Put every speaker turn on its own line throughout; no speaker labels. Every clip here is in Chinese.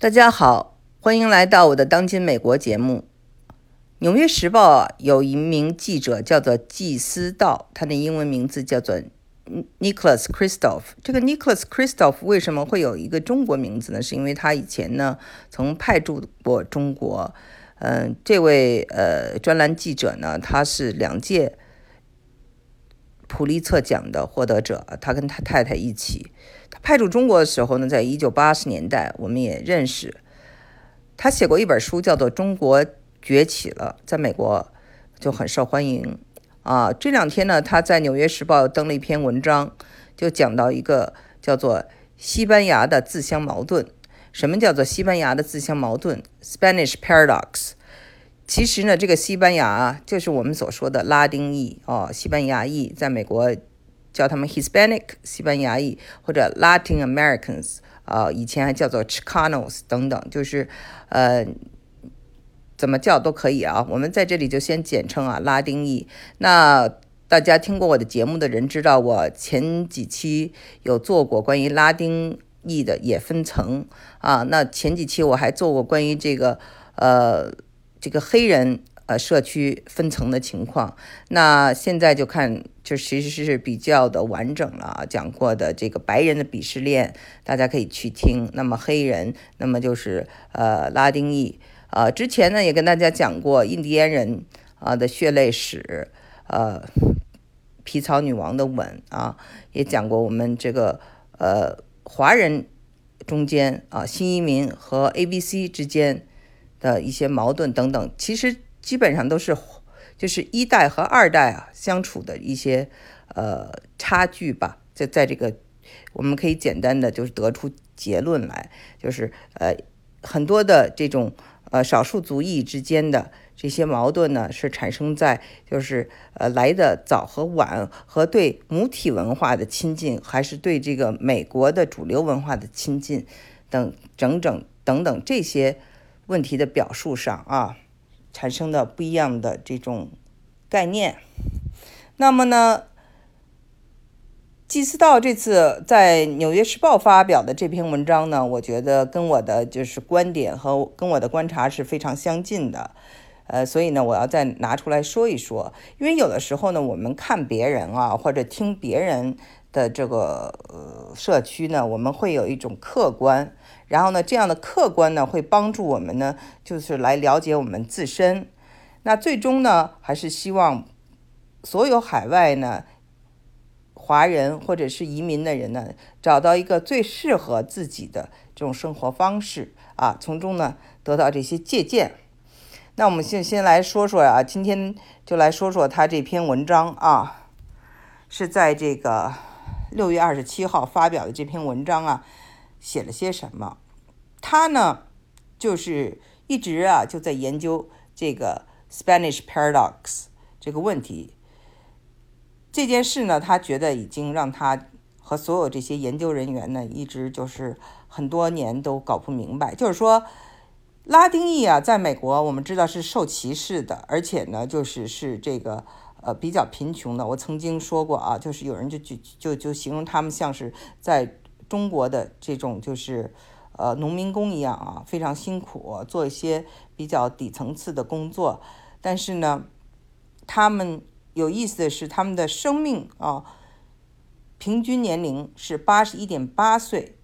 大家好，欢迎来到我的《当今美国》节目。《纽约时报》啊，有一名记者叫做季思道，他的英文名字叫做 Nicholas Kristof。这个 Nicholas Kristof 为什么会有一个中国名字呢？是因为他以前呢曾派驻过中国。嗯，这位呃专栏记者呢，他是两届普利策奖的获得者，他跟他太太一起。派驻中国的时候呢，在一九八十年代，我们也认识。他写过一本书，叫做《中国崛起了》，在美国就很受欢迎啊。这两天呢，他在《纽约时报》登了一篇文章，就讲到一个叫做西班牙的自相矛盾。什么叫做西班牙的自相矛盾 （Spanish paradox）？其实呢，这个西班牙就是我们所说的拉丁裔哦，西班牙裔，在美国。叫他们 Hispanic 西班牙裔或者 Latin Americans 啊，以前还叫做 Chicanos 等等，就是呃怎么叫都可以啊。我们在这里就先简称啊拉丁裔。那大家听过我的节目的人知道，我前几期有做过关于拉丁裔的也分层啊。那前几期我还做过关于这个呃这个黑人。呃，社区分层的情况，那现在就看，就其实是比较的完整了啊。讲过的这个白人的鄙视链，大家可以去听。那么黑人，那么就是呃拉丁裔。呃，之前呢也跟大家讲过印第安人啊的血泪史，呃，皮草女王的吻啊，也讲过我们这个呃华人中间啊新移民和 A B C 之间的一些矛盾等等，其实。基本上都是，就是一代和二代啊相处的一些呃差距吧。在在这个，我们可以简单的就是得出结论来，就是呃很多的这种呃少数族裔之间的这些矛盾呢，是产生在就是呃来的早和晚，和对母体文化的亲近，还是对这个美国的主流文化的亲近等整整等等这些问题的表述上啊。产生的不一样的这种概念，那么呢，季思道这次在《纽约时报》发表的这篇文章呢，我觉得跟我的就是观点和跟我的观察是非常相近的，呃，所以呢，我要再拿出来说一说，因为有的时候呢，我们看别人啊，或者听别人的这个呃社区呢，我们会有一种客观。然后呢，这样的客观呢，会帮助我们呢，就是来了解我们自身。那最终呢，还是希望所有海外呢华人或者是移民的人呢，找到一个最适合自己的这种生活方式啊，从中呢得到这些借鉴。那我们先先来说说啊，今天就来说说他这篇文章啊，是在这个六月二十七号发表的这篇文章啊。写了些什么？他呢，就是一直啊就在研究这个 Spanish paradox 这个问题。这件事呢，他觉得已经让他和所有这些研究人员呢，一直就是很多年都搞不明白。就是说，拉丁裔啊，在美国我们知道是受歧视的，而且呢，就是是这个呃比较贫穷的。我曾经说过啊，就是有人就就就就形容他们像是在。中国的这种就是，呃，农民工一样啊，非常辛苦，做一些比较底层次的工作。但是呢，他们有意思的是，他们的生命啊，平均年龄是八十一点八岁，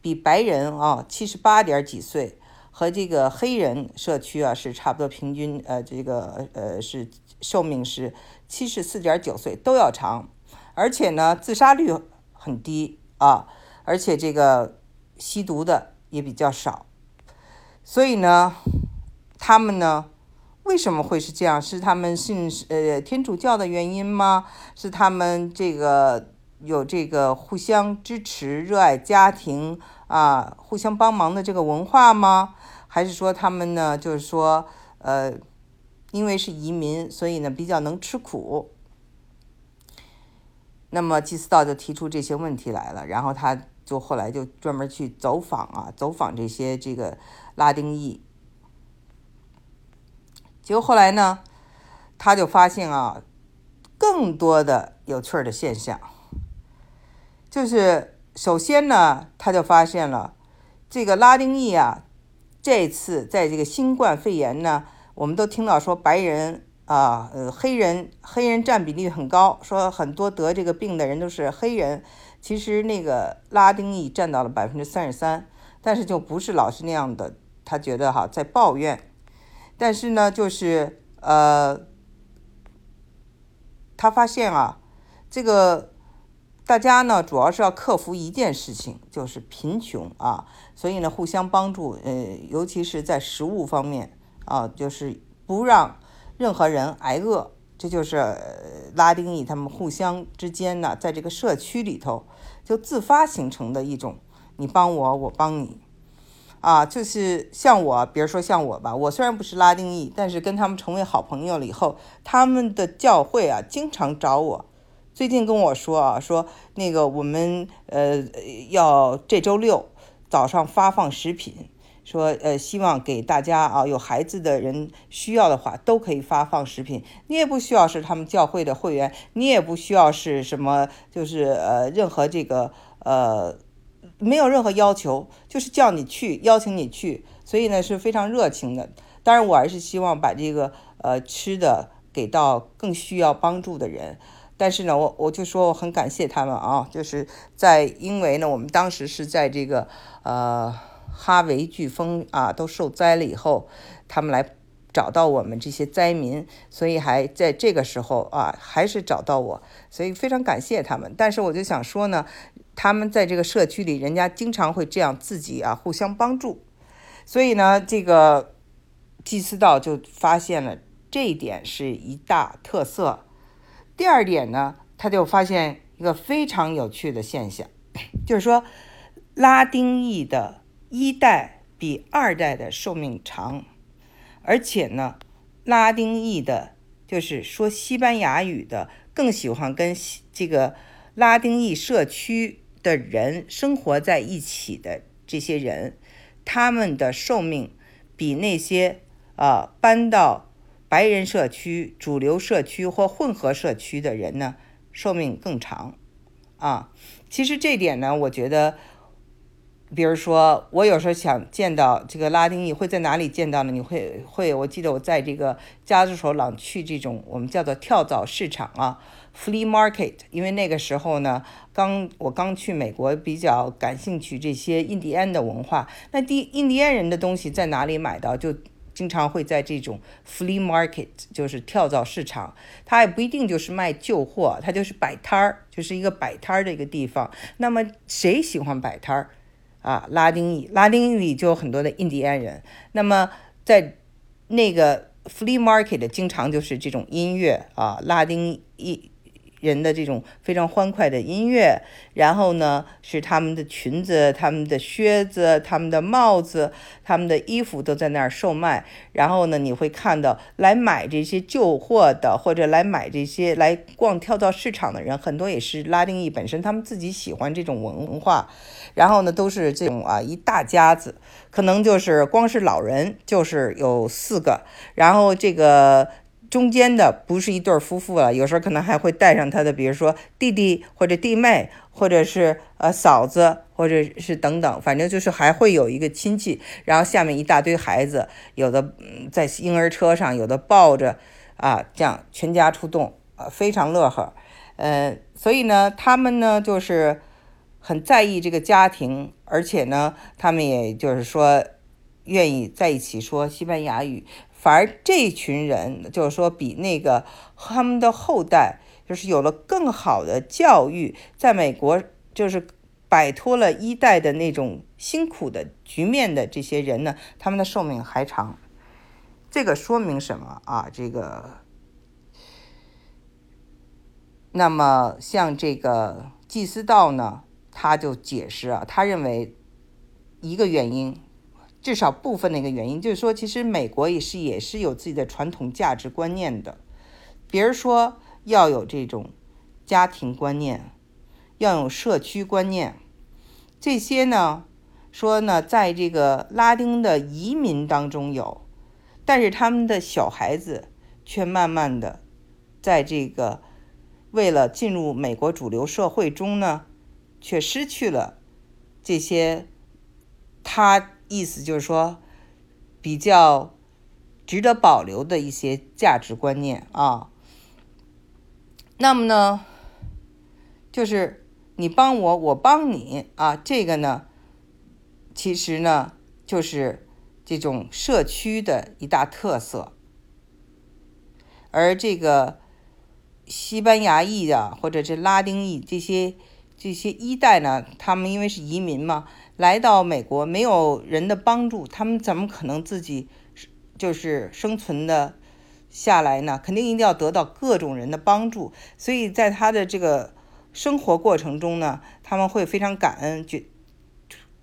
比白人啊七十八点几岁，和这个黑人社区啊是差不多平均，呃，这个呃是寿命是七十四点九岁都要长，而且呢，自杀率很低啊。而且这个吸毒的也比较少，所以呢，他们呢为什么会是这样？是他们信呃天主教的原因吗？是他们这个有这个互相支持、热爱家庭啊、互相帮忙的这个文化吗？还是说他们呢就是说呃因为是移民，所以呢比较能吃苦？那么祭司道就提出这些问题来了，然后他。就后来就专门去走访啊，走访这些这个拉丁裔。结果后来呢，他就发现啊，更多的有趣的现象。就是首先呢，他就发现了这个拉丁裔啊，这次在这个新冠肺炎呢，我们都听到说白人啊，呃，黑人黑人占比例很高，说很多得这个病的人都是黑人。其实那个拉丁裔占到了百分之三十三，但是就不是老是那样的，他觉得哈在抱怨，但是呢，就是呃，他发现啊，这个大家呢主要是要克服一件事情，就是贫穷啊，所以呢互相帮助，呃，尤其是在食物方面啊，就是不让任何人挨饿。这就是拉丁裔他们互相之间呢，在这个社区里头就自发形成的一种，你帮我，我帮你，啊，就是像我，比如说像我吧，我虽然不是拉丁裔，但是跟他们成为好朋友了以后，他们的教会啊，经常找我，最近跟我说啊，说那个我们呃要这周六早上发放食品。说呃，希望给大家啊，有孩子的人需要的话，都可以发放食品。你也不需要是他们教会的会员，你也不需要是什么，就是呃，任何这个呃，没有任何要求，就是叫你去，邀请你去。所以呢，是非常热情的。当然，我还是希望把这个呃吃的给到更需要帮助的人。但是呢，我我就说我很感谢他们啊，就是在因为呢，我们当时是在这个呃。哈维飓风啊，都受灾了以后，他们来找到我们这些灾民，所以还在这个时候啊，还是找到我，所以非常感谢他们。但是我就想说呢，他们在这个社区里，人家经常会这样自己啊互相帮助，所以呢，这个祭司道就发现了这一点是一大特色。第二点呢，他就发现一个非常有趣的现象，就是说拉丁裔的。一代比二代的寿命长，而且呢，拉丁裔的，就是说西班牙语的，更喜欢跟这个拉丁裔社区的人生活在一起的这些人，他们的寿命比那些啊搬到白人社区、主流社区或混合社区的人呢，寿命更长啊。其实这点呢，我觉得。比如说，我有时候想见到这个拉丁裔，会在哪里见到呢？你会会，我记得我在这个加州时候，老去这种我们叫做跳蚤市场啊，flea market。因为那个时候呢，刚我刚去美国，比较感兴趣这些印第安的文化。那第印第安人的东西在哪里买到？就经常会在这种 flea market，就是跳蚤市场。它也不一定就是卖旧货，它就是摆摊儿，就是一个摆摊儿的一个地方。那么谁喜欢摆摊儿？啊，拉丁裔，拉丁裔里就有很多的印第安人。那么在那个 flea market 经常就是这种音乐啊，拉丁裔。人的这种非常欢快的音乐，然后呢是他们的裙子、他们的靴子、他们的帽子、他们的衣服都在那儿售卖。然后呢，你会看到来买这些旧货的，或者来买这些来逛跳蚤市场的人，很多也是拉丁裔本身，他们自己喜欢这种文化。然后呢，都是这种啊一大家子，可能就是光是老人就是有四个，然后这个。中间的不是一对夫妇了，有时候可能还会带上他的，比如说弟弟或者弟妹，或者是呃嫂子，或者是等等，反正就是还会有一个亲戚，然后下面一大堆孩子，有的在婴儿车上，有的抱着，啊，这样全家出动，啊，非常乐呵，呃，所以呢，他们呢就是很在意这个家庭，而且呢，他们也就是说愿意在一起说西班牙语。反而这群人就是说，比那个他们的后代就是有了更好的教育，在美国就是摆脱了一代的那种辛苦的局面的这些人呢，他们的寿命还长。这个说明什么啊？这个，那么像这个祭司道呢，他就解释啊，他认为一个原因。至少部分的一个原因，就是说，其实美国也是也是有自己的传统价值观念的，比如说要有这种家庭观念，要有社区观念，这些呢，说呢，在这个拉丁的移民当中有，但是他们的小孩子却慢慢的在这个为了进入美国主流社会中呢，却失去了这些他。意思就是说，比较值得保留的一些价值观念啊。那么呢，就是你帮我，我帮你啊，这个呢，其实呢，就是这种社区的一大特色。而这个西班牙裔的或者是拉丁裔这些这些一代呢，他们因为是移民嘛，来到美国没有人的帮助，他们怎么可能自己就是生存的？下来呢，肯定一定要得到各种人的帮助，所以在他的这个生活过程中呢，他们会非常感恩，就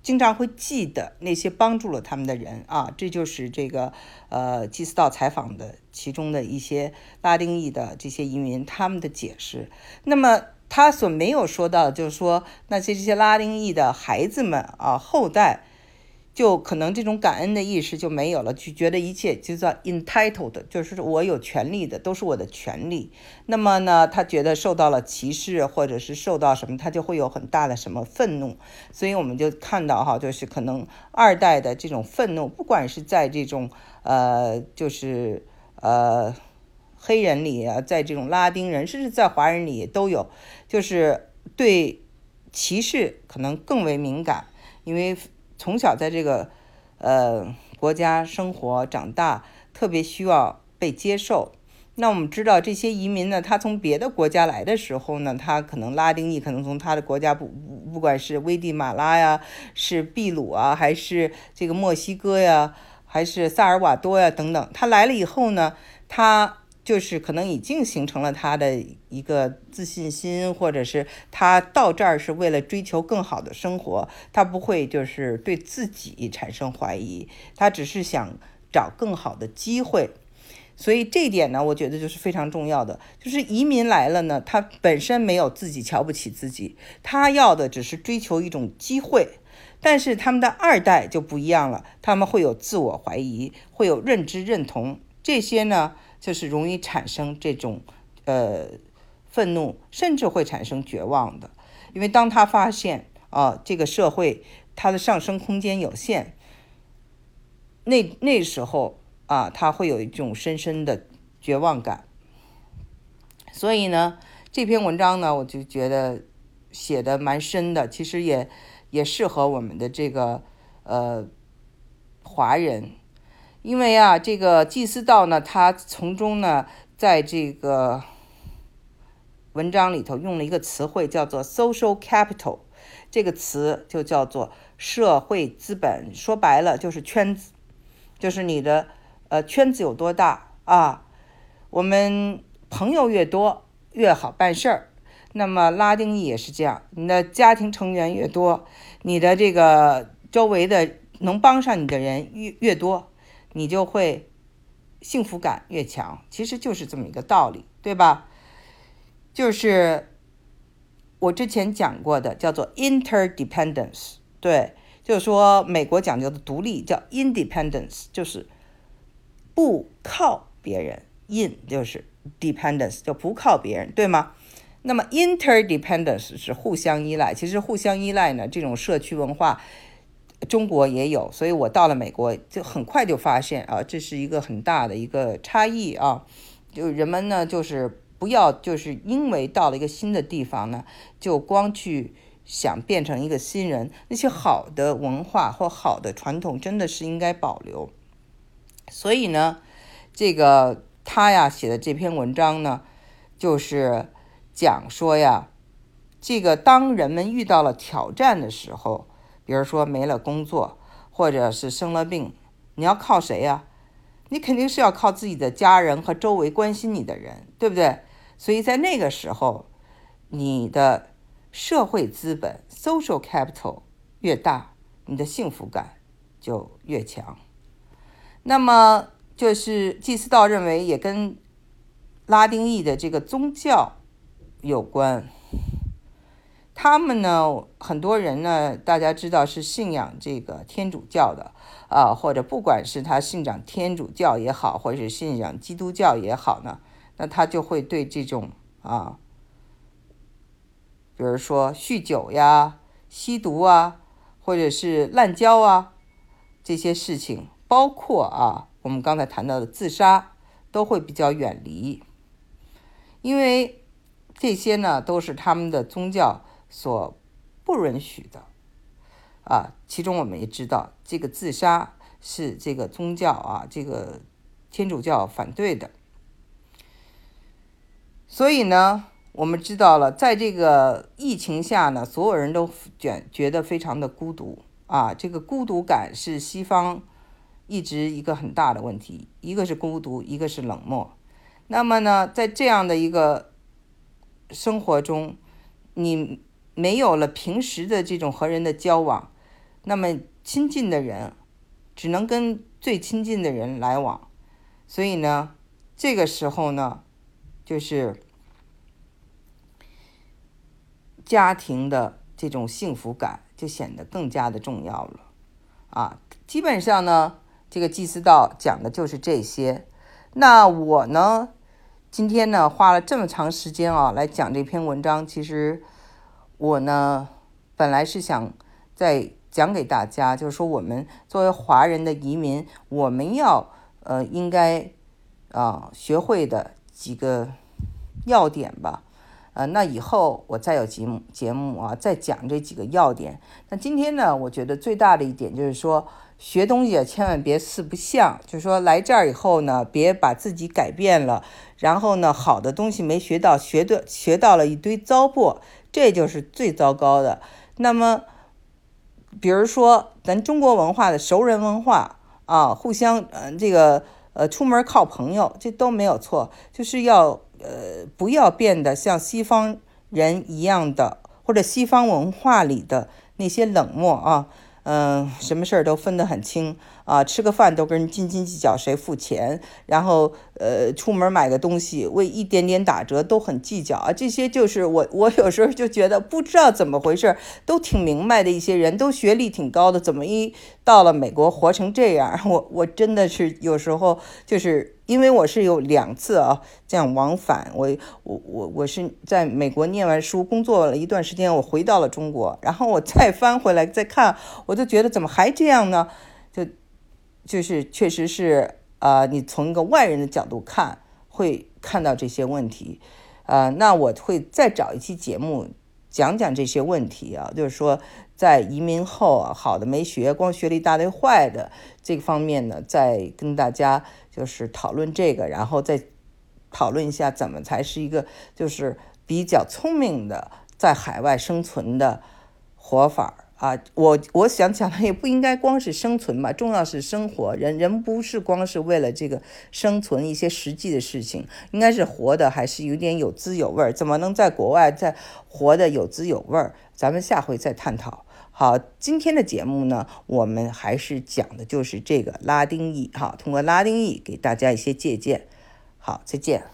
经常会记得那些帮助了他们的人啊。这就是这个呃祭司道采访的其中的一些拉丁裔的这些移民他们的解释。那么他所没有说到，就是说那些这些拉丁裔的孩子们啊后代。就可能这种感恩的意识就没有了，就觉得一切就叫 entitled，就是我有权利的，都是我的权利。那么呢，他觉得受到了歧视，或者是受到什么，他就会有很大的什么愤怒。所以我们就看到哈，就是可能二代的这种愤怒，不管是在这种呃，就是呃黑人里啊，在这种拉丁人，甚至在华人里都有，就是对歧视可能更为敏感，因为。从小在这个呃国家生活长大，特别需要被接受。那我们知道这些移民呢，他从别的国家来的时候呢，他可能拉丁裔，可能从他的国家不不管是危地马拉呀，是秘鲁啊，还是这个墨西哥呀，还是萨尔瓦多呀等等，他来了以后呢，他。就是可能已经形成了他的一个自信心，或者是他到这儿是为了追求更好的生活，他不会就是对自己产生怀疑，他只是想找更好的机会。所以这一点呢，我觉得就是非常重要的。就是移民来了呢，他本身没有自己瞧不起自己，他要的只是追求一种机会。但是他们的二代就不一样了，他们会有自我怀疑，会有认知认同这些呢。就是容易产生这种，呃，愤怒，甚至会产生绝望的，因为当他发现啊，这个社会它的上升空间有限，那那时候啊，他会有一种深深的绝望感。所以呢，这篇文章呢，我就觉得写的蛮深的，其实也也适合我们的这个呃华人。因为啊，这个祭司道呢，他从中呢，在这个文章里头用了一个词汇，叫做 “social capital”，这个词就叫做社会资本。说白了就是圈子，就是你的呃圈子有多大啊？我们朋友越多越好办事儿。那么拉丁裔也是这样，你的家庭成员越多，你的这个周围的能帮上你的人越越多。你就会幸福感越强，其实就是这么一个道理，对吧？就是我之前讲过的，叫做 interdependence，对，就是说美国讲究的独立叫 independence，就是不靠别人，in 就是 dependence，就不靠别人，对吗？那么 interdependence 是互相依赖，其实互相依赖呢，这种社区文化。中国也有，所以我到了美国就很快就发现啊，这是一个很大的一个差异啊。就人们呢，就是不要就是因为到了一个新的地方呢，就光去想变成一个新人。那些好的文化或好的传统，真的是应该保留。所以呢，这个他呀写的这篇文章呢，就是讲说呀，这个当人们遇到了挑战的时候。比如说没了工作，或者是生了病，你要靠谁呀？你肯定是要靠自己的家人和周围关心你的人，对不对？所以在那个时候，你的社会资本 （social capital） 越大，你的幸福感就越强。那么就是祭司道认为也跟拉丁裔的这个宗教有关。他们呢，很多人呢，大家知道是信仰这个天主教的啊，或者不管是他信仰天主教也好，或者是信仰基督教也好呢，那他就会对这种啊，比如说酗酒呀、吸毒啊，或者是滥交啊这些事情包括啊，我们刚才谈到的自杀，都会比较远离，因为这些呢都是他们的宗教所不允许的啊。其中我们也知道，这个自杀是这个宗教啊，这个天主教反对的。所以呢，我们知道了，在这个疫情下呢，所有人都觉觉得非常的孤独啊。这个孤独感是西方一直一个很大的问题，一个是孤独，一个是冷漠。那么呢，在这样的一个生活中，你没有了平时的这种和人的交往，那么亲近的人只能跟最亲近的人来往。所以呢，这个时候呢，就是。家庭的这种幸福感就显得更加的重要了，啊，基本上呢，这个祭司道讲的就是这些。那我呢，今天呢花了这么长时间啊来讲这篇文章，其实我呢本来是想再讲给大家，就是说我们作为华人的移民，我们要呃应该啊学会的几个要点吧。呃，那以后我再有节目节目啊，再讲这几个要点。那今天呢，我觉得最大的一点就是说，学东西啊，千万别四不像。就是说，来这儿以后呢，别把自己改变了，然后呢，好的东西没学到，学的学到了一堆糟粕，这就是最糟糕的。那么，比如说咱中国文化的熟人文化啊，互相呃这个呃出门靠朋友，这都没有错，就是要。呃，不要变得像西方人一样的，或者西方文化里的那些冷漠啊，嗯，什么事儿都分得很清啊，吃个饭都跟人斤斤计较谁付钱，然后呃，出门买个东西为一点点打折都很计较啊，这些就是我我有时候就觉得不知道怎么回事，都挺明白的一些人，都学历挺高的，怎么一到了美国活成这样？我我真的是有时候就是。因为我是有两次啊这样往返，我我我我是在美国念完书，工作了一段时间，我回到了中国，然后我再翻回来再看，我就觉得怎么还这样呢？就是确实是啊，你从一个外人的角度看，会看到这些问题，啊，那我会再找一期节目讲讲这些问题啊，就是说在移民后啊，好的没学，光学了一大堆坏的这个方面呢，再跟大家。就是讨论这个，然后再讨论一下怎么才是一个就是比较聪明的在海外生存的活法啊！我我想讲的也不应该光是生存吧，重要是生活。人人不是光是为了这个生存一些实际的事情，应该是活的还是有点有滋有味儿。怎么能在国外再活的有滋有味儿？咱们下回再探讨。好，今天的节目呢，我们还是讲的就是这个拉丁裔，哈，通过拉丁裔给大家一些借鉴。好，再见。